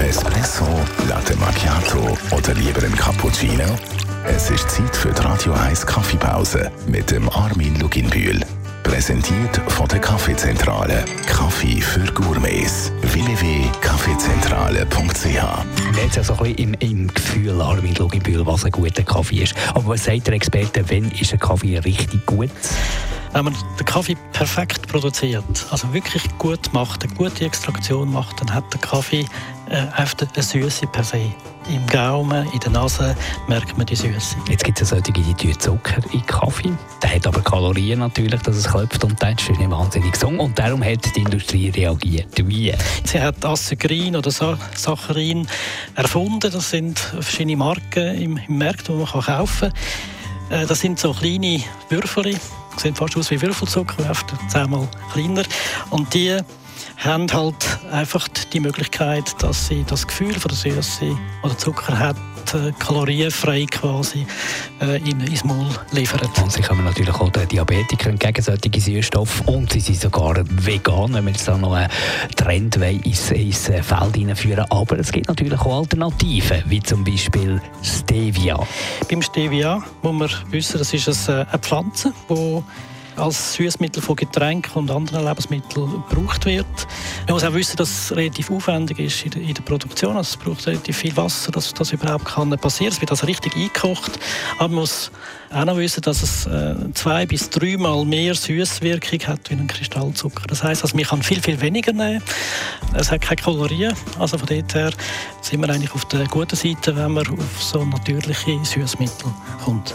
Espresso, Latte Macchiato oder lieber ein Cappuccino? Es ist Zeit für die Radio 1 Kaffeepause mit dem Armin Luginbühl. Präsentiert von der Kaffeezentrale. Kaffee für Gourmets. www.kaffeezentrale.ch Jetzt also ein bisschen im, im Gefühl, Armin Luginbühl, was ein guter Kaffee ist. Aber was sagt der Experte, wenn ist ein Kaffee richtig gut? Wenn man den Kaffee perfekt produziert, also wirklich gut macht, eine gute Extraktion macht, dann hat der Kaffee äh, einfach eine Süße per se. Im Gaumen, in der Nase merkt man die Süße. Jetzt gibt es ja solche, die tun Zucker in Kaffee. Der hat aber Kalorien natürlich, dass es klopft und tätscht, ist nicht wahnsinnig gesund. Und darum hat die Industrie reagiert. Wie? Sie hat Assegerin oder Sa Saccharin erfunden. Das sind verschiedene Marken im, im Markt, die man kann kaufen kann. Äh, das sind so kleine Würfel, sehen fast aus wie Würfelzucker, einfach zehnmal kleiner. Und die haben halt einfach die Möglichkeit, dass sie das Gefühl von der Süße oder Zucker hat, äh, kalorienfrei quasi äh, in, ins Maul liefern. Und sie kommen natürlich auch den Diabetikern gegen solche Süßstoffe und sie sind sogar vegan, wenn wir jetzt da noch einen Trend ins, ins Feld hineinführen Aber es gibt natürlich auch Alternativen, wie zum Beispiel Stevia. Beim Stevia muss man wissen, das ist eine Pflanze, die als Süßmittel von Getränken und anderen Lebensmitteln gebraucht wird. Man muss auch wissen, dass es relativ aufwendig ist in der, in der Produktion. Also es braucht relativ viel Wasser, dass das überhaupt kann passieren. Es wird also richtig eingekocht. Aber man muss auch noch wissen, dass es äh, zwei bis dreimal mehr Süßwirkung hat wie ein Kristallzucker. Das heißt, also man kann viel, viel weniger nehmen. Es hat keine Kalorien. Also von dort her sind wir eigentlich auf der guten Seite, wenn man auf so natürliche Süßmittel kommt.